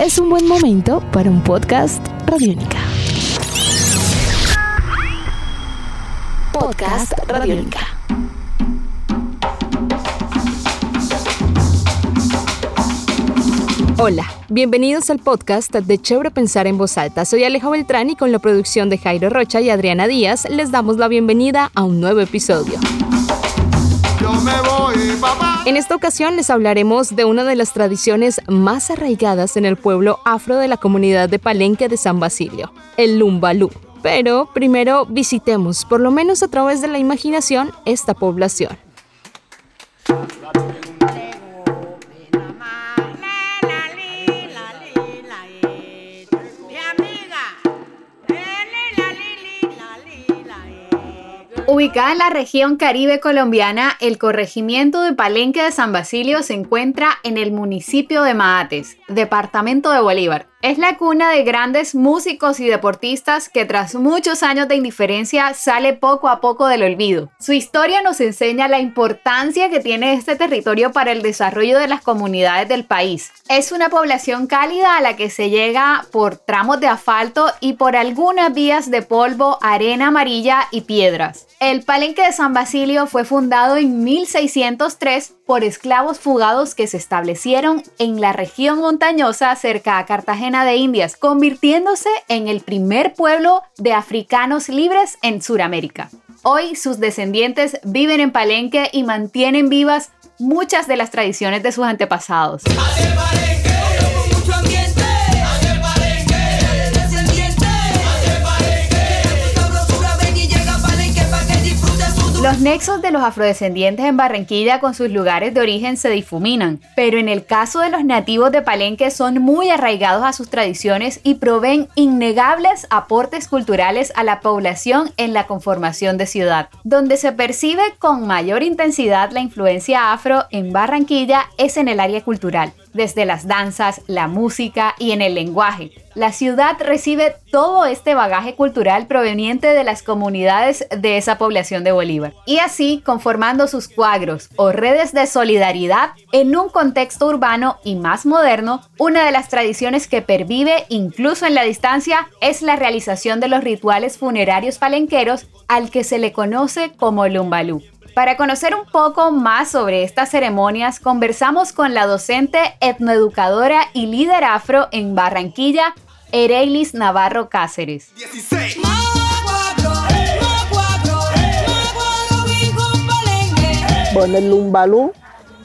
es un buen momento para un podcast Radiónica. Podcast Radiónica. Hola, bienvenidos al podcast de Chévere Pensar en Voz Alta. Soy Alejo Beltrán y con la producción de Jairo Rocha y Adriana Díaz les damos la bienvenida a un nuevo episodio. En esta ocasión les hablaremos de una de las tradiciones más arraigadas en el pueblo afro de la comunidad de Palenque de San Basilio, el Lumbalú. Pero primero visitemos, por lo menos a través de la imaginación, esta población. Ubicada en la región caribe colombiana, el corregimiento de Palenque de San Basilio se encuentra en el municipio de Maates, departamento de Bolívar. Es la cuna de grandes músicos y deportistas que tras muchos años de indiferencia sale poco a poco del olvido. Su historia nos enseña la importancia que tiene este territorio para el desarrollo de las comunidades del país. Es una población cálida a la que se llega por tramos de asfalto y por algunas vías de polvo, arena amarilla y piedras. El Palenque de San Basilio fue fundado en 1603 por esclavos fugados que se establecieron en la región montañosa cerca a Cartagena de Indias, convirtiéndose en el primer pueblo de africanos libres en Sudamérica. Hoy sus descendientes viven en Palenque y mantienen vivas muchas de las tradiciones de sus antepasados. Los nexos de los afrodescendientes en Barranquilla con sus lugares de origen se difuminan, pero en el caso de los nativos de Palenque son muy arraigados a sus tradiciones y proveen innegables aportes culturales a la población en la conformación de ciudad. Donde se percibe con mayor intensidad la influencia afro en Barranquilla es en el área cultural desde las danzas, la música y en el lenguaje. La ciudad recibe todo este bagaje cultural proveniente de las comunidades de esa población de Bolívar. Y así, conformando sus cuadros o redes de solidaridad en un contexto urbano y más moderno, una de las tradiciones que pervive incluso en la distancia es la realización de los rituales funerarios palenqueros al que se le conoce como Lumbalú. Para conocer un poco más sobre estas ceremonias, conversamos con la docente etnoeducadora y líder afro en Barranquilla, Ereilis Navarro Cáceres. Bueno, el lumbalú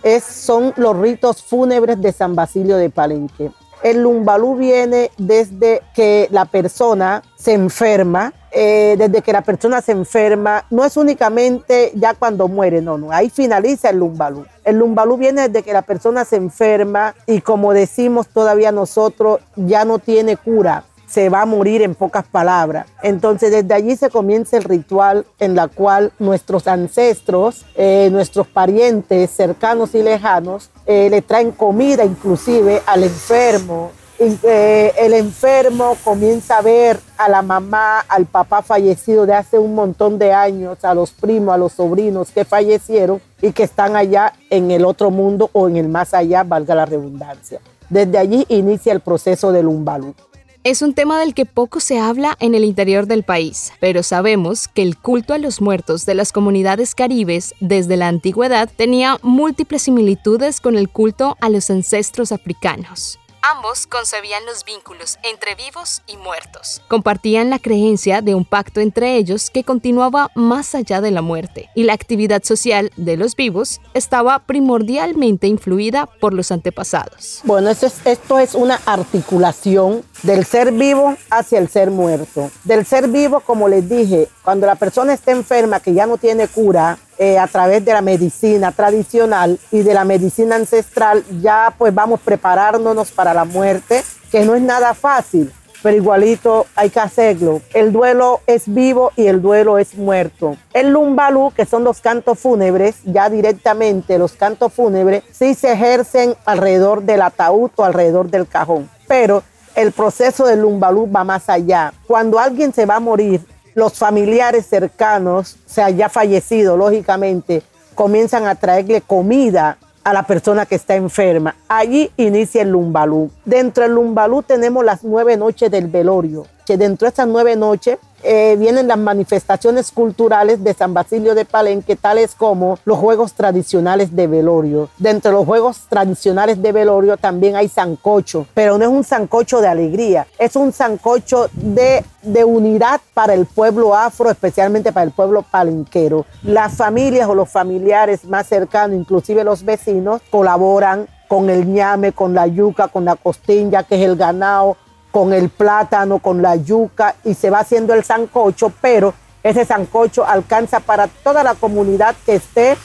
es, son los ritos fúnebres de San Basilio de Palenque. El lumbalú viene desde que la persona se enferma, eh, desde que la persona se enferma, no es únicamente ya cuando muere, no, no, ahí finaliza el lumbalú. El lumbalú viene desde que la persona se enferma y como decimos todavía nosotros, ya no tiene cura se va a morir en pocas palabras. Entonces desde allí se comienza el ritual en la cual nuestros ancestros, eh, nuestros parientes cercanos y lejanos, eh, le traen comida inclusive al enfermo. Eh, el enfermo comienza a ver a la mamá, al papá fallecido de hace un montón de años, a los primos, a los sobrinos que fallecieron y que están allá en el otro mundo o en el más allá, valga la redundancia. Desde allí inicia el proceso del umbalú. Es un tema del que poco se habla en el interior del país, pero sabemos que el culto a los muertos de las comunidades caribes desde la antigüedad tenía múltiples similitudes con el culto a los ancestros africanos. Ambos concebían los vínculos entre vivos y muertos. Compartían la creencia de un pacto entre ellos que continuaba más allá de la muerte, y la actividad social de los vivos estaba primordialmente influida por los antepasados. Bueno, esto es, esto es una articulación del ser vivo hacia el ser muerto. Del ser vivo, como les dije, cuando la persona está enferma, que ya no tiene cura, eh, a través de la medicina tradicional y de la medicina ancestral, ya pues vamos preparándonos para la muerte, que no es nada fácil, pero igualito hay que hacerlo. El duelo es vivo y el duelo es muerto. El lumbalú, que son los cantos fúnebres, ya directamente los cantos fúnebres, sí se ejercen alrededor del ataúd o alrededor del cajón, pero el proceso del lumbalú va más allá. Cuando alguien se va a morir, los familiares cercanos, o sea, ya fallecido, lógicamente, comienzan a traerle comida a la persona que está enferma. Allí inicia el lumbalú. Dentro del lumbalú tenemos las nueve noches del velorio, que dentro de esas nueve noches eh, vienen las manifestaciones culturales de San Basilio de Palenque, tales como los juegos tradicionales de velorio. Dentro de los juegos tradicionales de velorio también hay sancocho, pero no es un sancocho de alegría, es un sancocho de, de unidad para el pueblo afro, especialmente para el pueblo palenquero. Las familias o los familiares más cercanos, inclusive los vecinos, colaboran con el ñame, con la yuca, con la costilla, que es el ganado, con el plátano, con la yuca y se va haciendo el sancocho, pero ese sancocho alcanza para toda la comunidad que esté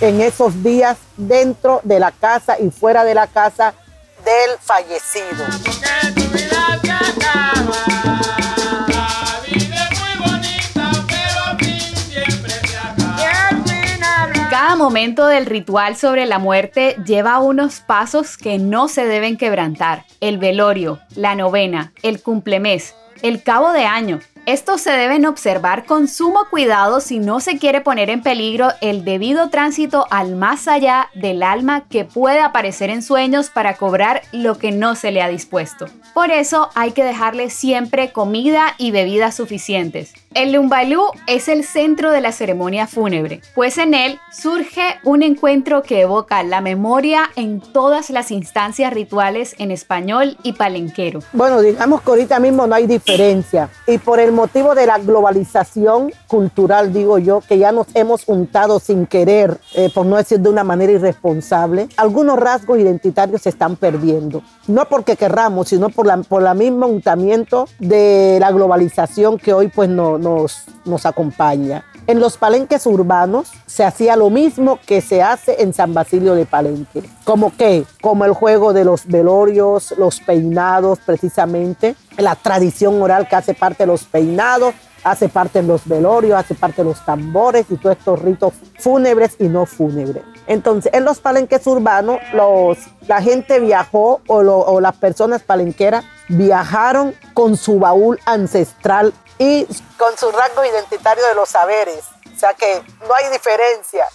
en esos días dentro de la casa y fuera de la casa del fallecido. Momento del ritual sobre la muerte lleva unos pasos que no se deben quebrantar. El velorio, la novena, el cumplemés, el cabo de año, estos se deben observar con sumo cuidado si no se quiere poner en peligro el debido tránsito al más allá del alma que puede aparecer en sueños para cobrar lo que no se le ha dispuesto. Por eso hay que dejarle siempre comida y bebidas suficientes. El Lumbalú es el centro de la ceremonia fúnebre, pues en él surge un encuentro que evoca la memoria en todas las instancias rituales en español y palenquero. Bueno, digamos que ahorita mismo no hay diferencia y por el motivo de la globalización cultural, digo yo, que ya nos hemos untado sin querer, eh, por no decir de una manera irresponsable, algunos rasgos identitarios se están perdiendo. No porque querramos, sino por la, por la misma untamiento de la globalización que hoy pues no, nos, acompaña. En los palenques urbanos se hacía lo mismo que se hace en San Basilio de Palenque. ¿Como qué? Como el juego de los velorios, los peinados precisamente, la tradición oral que hace parte de los peinados, hace parte de los velorios, hace parte de los tambores y todos estos ritos fúnebres y no fúnebres. Entonces, en los palenques urbanos, los, la gente viajó o las personas palenqueras viajaron con su baúl ancestral y con su rango identitario de los saberes. O sea que no hay diferencia.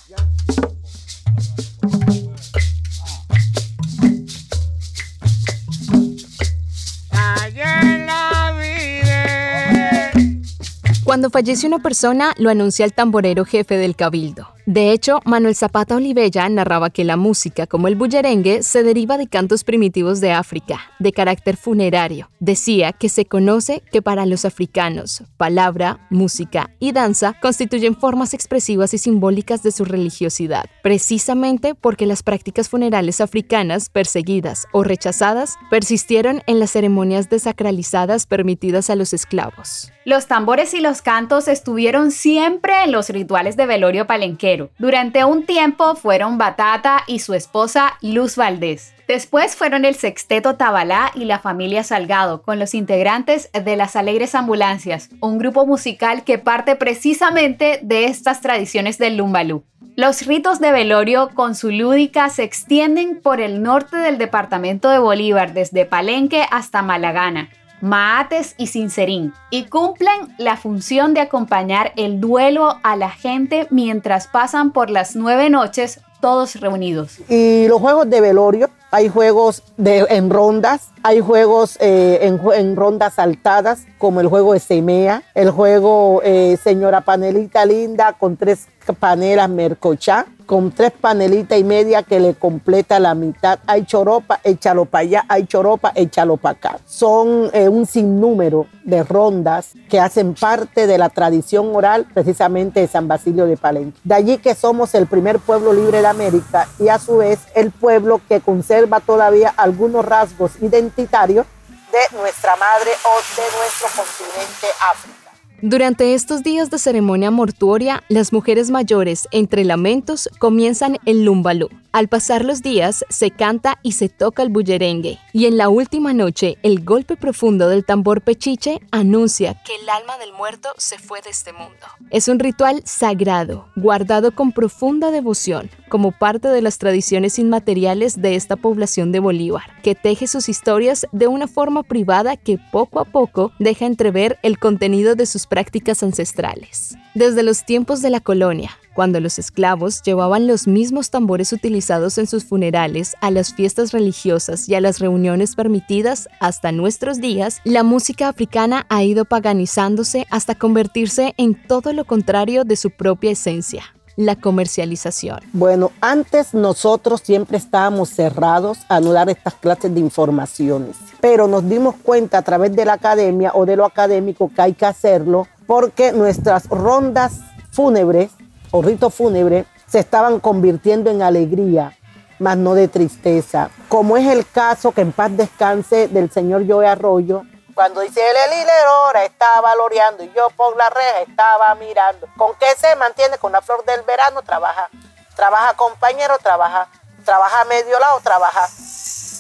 Cuando fallece una persona, lo anuncia el tamborero jefe del cabildo. De hecho, Manuel Zapata Olivella narraba que la música, como el bullerengue, se deriva de cantos primitivos de África, de carácter funerario. Decía que se conoce que para los africanos, palabra, música y danza constituyen formas expresivas y simbólicas de su religiosidad, precisamente porque las prácticas funerales africanas, perseguidas o rechazadas, persistieron en las ceremonias desacralizadas permitidas a los esclavos. Los tambores y los cantos estuvieron siempre en los rituales de velorio palenquero durante un tiempo fueron Batata y su esposa Luz Valdés. Después fueron el Sexteto Tabalá y la familia Salgado, con los integrantes de las Alegres Ambulancias, un grupo musical que parte precisamente de estas tradiciones del Lumbalú. Los ritos de velorio con su lúdica se extienden por el norte del departamento de Bolívar, desde Palenque hasta Malagana, Maates y Sincerín, y cumplen la función de acompañar el duelo a la gente mientras pasan por las nueve noches todos reunidos. Y los juegos de velorio, hay juegos de, en rondas, hay juegos eh, en, rondas saltadas, como el juego de Semea, el juego eh, Señora Panelita Linda con tres panelas Mercochá, con tres panelitas y media que le completa la mitad. Hay choropa, échalo para allá, hay choropa, échalo para acá. Son eh, un sinnúmero de rondas que hacen parte de la tradición oral precisamente de San Basilio de Palenque. De allí que somos el primer pueblo libre de América y a su vez el pueblo que conserva todavía algunos rasgos identitarios de nuestra madre o de nuestro continente África. Durante estos días de ceremonia mortuoria, las mujeres mayores, entre lamentos, comienzan el lumbalú. Al pasar los días, se canta y se toca el bullerengue. Y en la última noche, el golpe profundo del tambor pechiche anuncia que el alma del muerto se fue de este mundo. Es un ritual sagrado, guardado con profunda devoción, como parte de las tradiciones inmateriales de esta población de Bolívar, que teje sus historias de una forma privada que poco a poco deja entrever el contenido de sus prácticas ancestrales. Desde los tiempos de la colonia, cuando los esclavos llevaban los mismos tambores utilizados en sus funerales a las fiestas religiosas y a las reuniones permitidas hasta nuestros días, la música africana ha ido paganizándose hasta convertirse en todo lo contrario de su propia esencia la comercialización? Bueno, antes nosotros siempre estábamos cerrados a no dar estas clases de informaciones, pero nos dimos cuenta a través de la academia o de lo académico que hay que hacerlo porque nuestras rondas fúnebres o ritos fúnebres se estaban convirtiendo en alegría, más no de tristeza, como es el caso que en paz descanse del señor Joe Arroyo, cuando dice el hilero estaba loreando y yo por la reja estaba mirando. ¿Con qué se mantiene? Con la flor del verano trabaja. Trabaja compañero, trabaja. Trabaja medio lado, trabaja.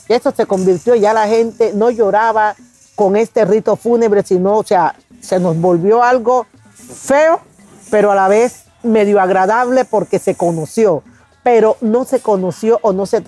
Y eso se convirtió, ya la gente no lloraba con este rito fúnebre, sino, o sea, se nos volvió algo feo, pero a la vez medio agradable porque se conoció, pero no se conoció o no se,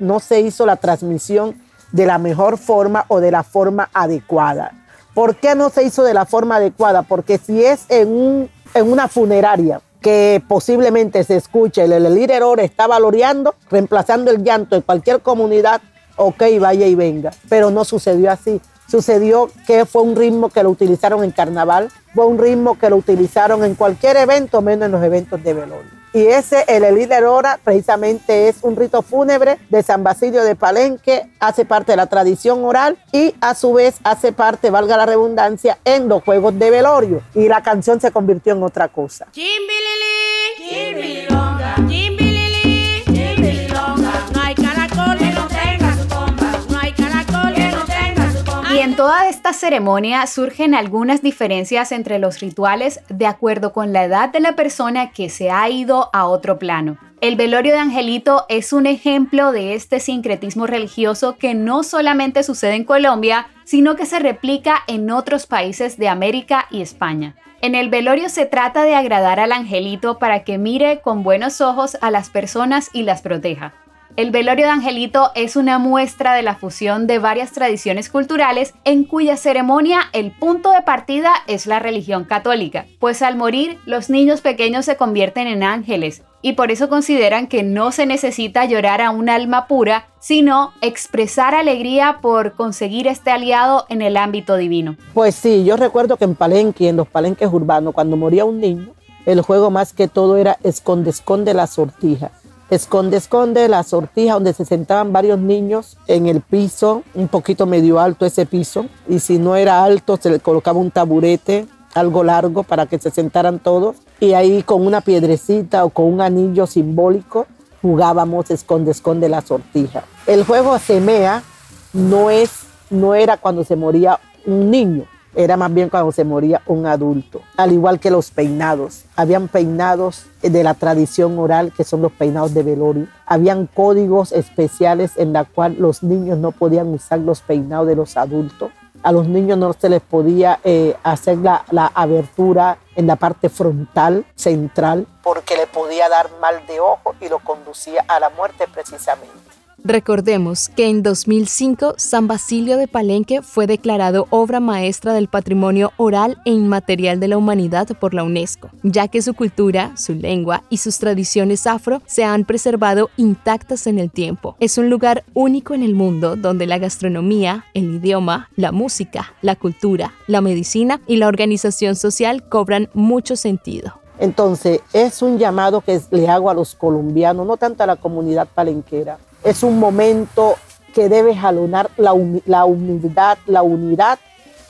no se hizo la transmisión de la mejor forma o de la forma adecuada. ¿Por qué no se hizo de la forma adecuada? Porque si es en, en una funeraria que posiblemente se escuche el, el líder está valoreando, reemplazando el llanto de cualquier comunidad, ok, vaya y venga. Pero no sucedió así. Sucedió que fue un ritmo que lo utilizaron en carnaval, fue un ritmo que lo utilizaron en cualquier evento, menos en los eventos de velorio. Y ese, el líder Hora, precisamente es un rito fúnebre de San Basilio de Palenque, hace parte de la tradición oral y a su vez hace parte, valga la redundancia, en los juegos de velorio. Y la canción se convirtió en otra cosa. En toda esta ceremonia surgen algunas diferencias entre los rituales de acuerdo con la edad de la persona que se ha ido a otro plano. El velorio de Angelito es un ejemplo de este sincretismo religioso que no solamente sucede en Colombia, sino que se replica en otros países de América y España. En el velorio se trata de agradar al angelito para que mire con buenos ojos a las personas y las proteja. El velorio de Angelito es una muestra de la fusión de varias tradiciones culturales en cuya ceremonia el punto de partida es la religión católica, pues al morir los niños pequeños se convierten en ángeles y por eso consideran que no se necesita llorar a un alma pura, sino expresar alegría por conseguir este aliado en el ámbito divino. Pues sí, yo recuerdo que en Palenque, en los palenques urbanos, cuando moría un niño, el juego más que todo era esconde, esconde la sortija esconde, esconde la sortija donde se sentaban varios niños en el piso, un poquito medio alto ese piso, y si no era alto se le colocaba un taburete algo largo para que se sentaran todos, y ahí con una piedrecita o con un anillo simbólico jugábamos esconde, esconde la sortija. El juego semea no, es, no era cuando se moría un niño, era más bien cuando se moría un adulto, al igual que los peinados. Habían peinados de la tradición oral, que son los peinados de velorio. Habían códigos especiales en la cual los niños no podían usar los peinados de los adultos. A los niños no se les podía eh, hacer la, la abertura en la parte frontal, central, porque le podía dar mal de ojo y lo conducía a la muerte precisamente. Recordemos que en 2005 San Basilio de Palenque fue declarado obra maestra del patrimonio oral e inmaterial de la humanidad por la UNESCO, ya que su cultura, su lengua y sus tradiciones afro se han preservado intactas en el tiempo. Es un lugar único en el mundo donde la gastronomía, el idioma, la música, la cultura, la medicina y la organización social cobran mucho sentido. Entonces, es un llamado que le hago a los colombianos, no tanto a la comunidad palenquera, es un momento que debe jalonar la, humildad, la unidad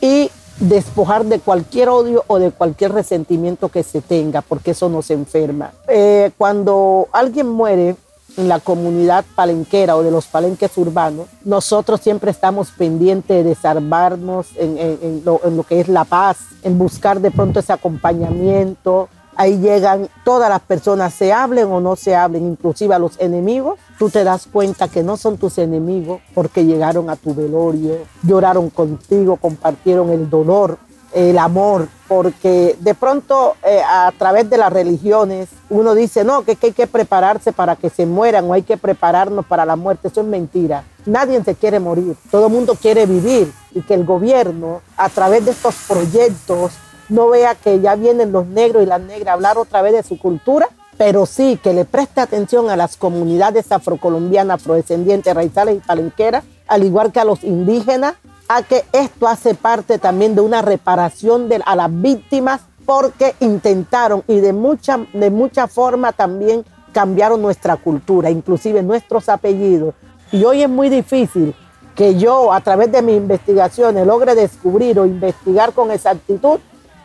y despojar de cualquier odio o de cualquier resentimiento que se tenga, porque eso nos enferma. Eh, cuando alguien muere en la comunidad palenquera o de los palenques urbanos, nosotros siempre estamos pendientes de desarmarnos en, en lo que es la paz, en buscar de pronto ese acompañamiento, ahí llegan todas las personas, se hablen o no se hablen, inclusive a los enemigos, tú te das cuenta que no son tus enemigos porque llegaron a tu velorio, lloraron contigo, compartieron el dolor, el amor, porque de pronto eh, a través de las religiones uno dice, no, que, que, hay que prepararse para que se mueran o hay que prepararnos para la muerte. Eso es mentira. Nadie se quiere morir, todo el mundo quiere vivir y que el gobierno a través de estos proyectos no vea que ya vienen los negros y las negras a hablar otra vez de su cultura, pero sí que le preste atención a las comunidades afrocolombianas, afrodescendientes, raizales y palenqueras, al igual que a los indígenas, a que esto hace parte también de una reparación a las víctimas porque intentaron y de mucha, de mucha forma también cambiaron nuestra cultura, inclusive nuestros apellidos. Y hoy es muy difícil que yo a través de mis investigaciones logre descubrir o investigar con exactitud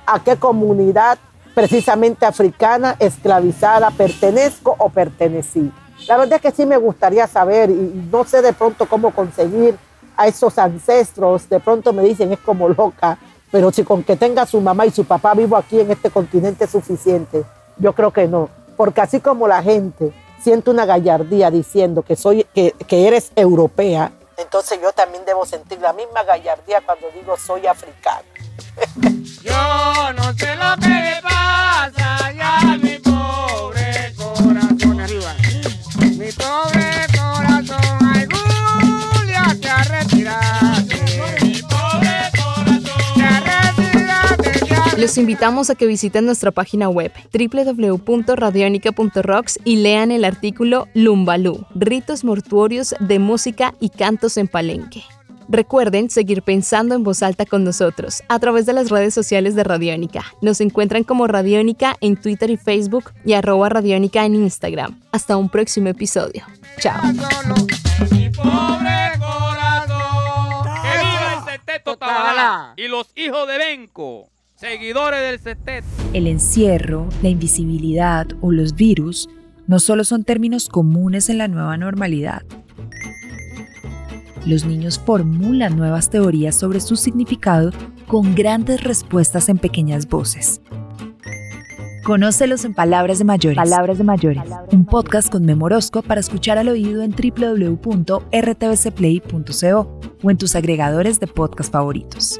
a qué comunidad precisamente africana esclavizada pertenezco o pertenecí. La verdad es que sí me gustaría saber y no sé de pronto cómo conseguir a esos ancestros. De pronto me dicen es como loca, pero si con que tenga su mamá y su papá vivo aquí en este continente es suficiente, yo creo que no. Porque así como la gente siente una gallardía diciendo que, soy, que, que eres europea, entonces yo también debo sentir la misma gallardía cuando digo soy africano. Yo no ya mi pobre corazón arriba. Mi pobre corazón, Los invitamos a que visiten nuestra página web www.radionica.rocks y lean el artículo Lumbalú, ritos mortuorios de música y cantos en Palenque. Recuerden seguir pensando en voz alta con nosotros a través de las redes sociales de Radiónica. Nos encuentran como Radiónica en Twitter y Facebook y arroba Radiónica en Instagram. Hasta un próximo episodio. Chao. Y los hijos de Benco, seguidores del Seteto. El encierro, la invisibilidad o los virus no solo son términos comunes en la nueva normalidad. Los niños formulan nuevas teorías sobre su significado con grandes respuestas en pequeñas voces. Conócelos en Palabras de Mayores. Palabras de Mayores. Un podcast con Memorosco para escuchar al oído en www.rtbcplay.co o en tus agregadores de podcast favoritos.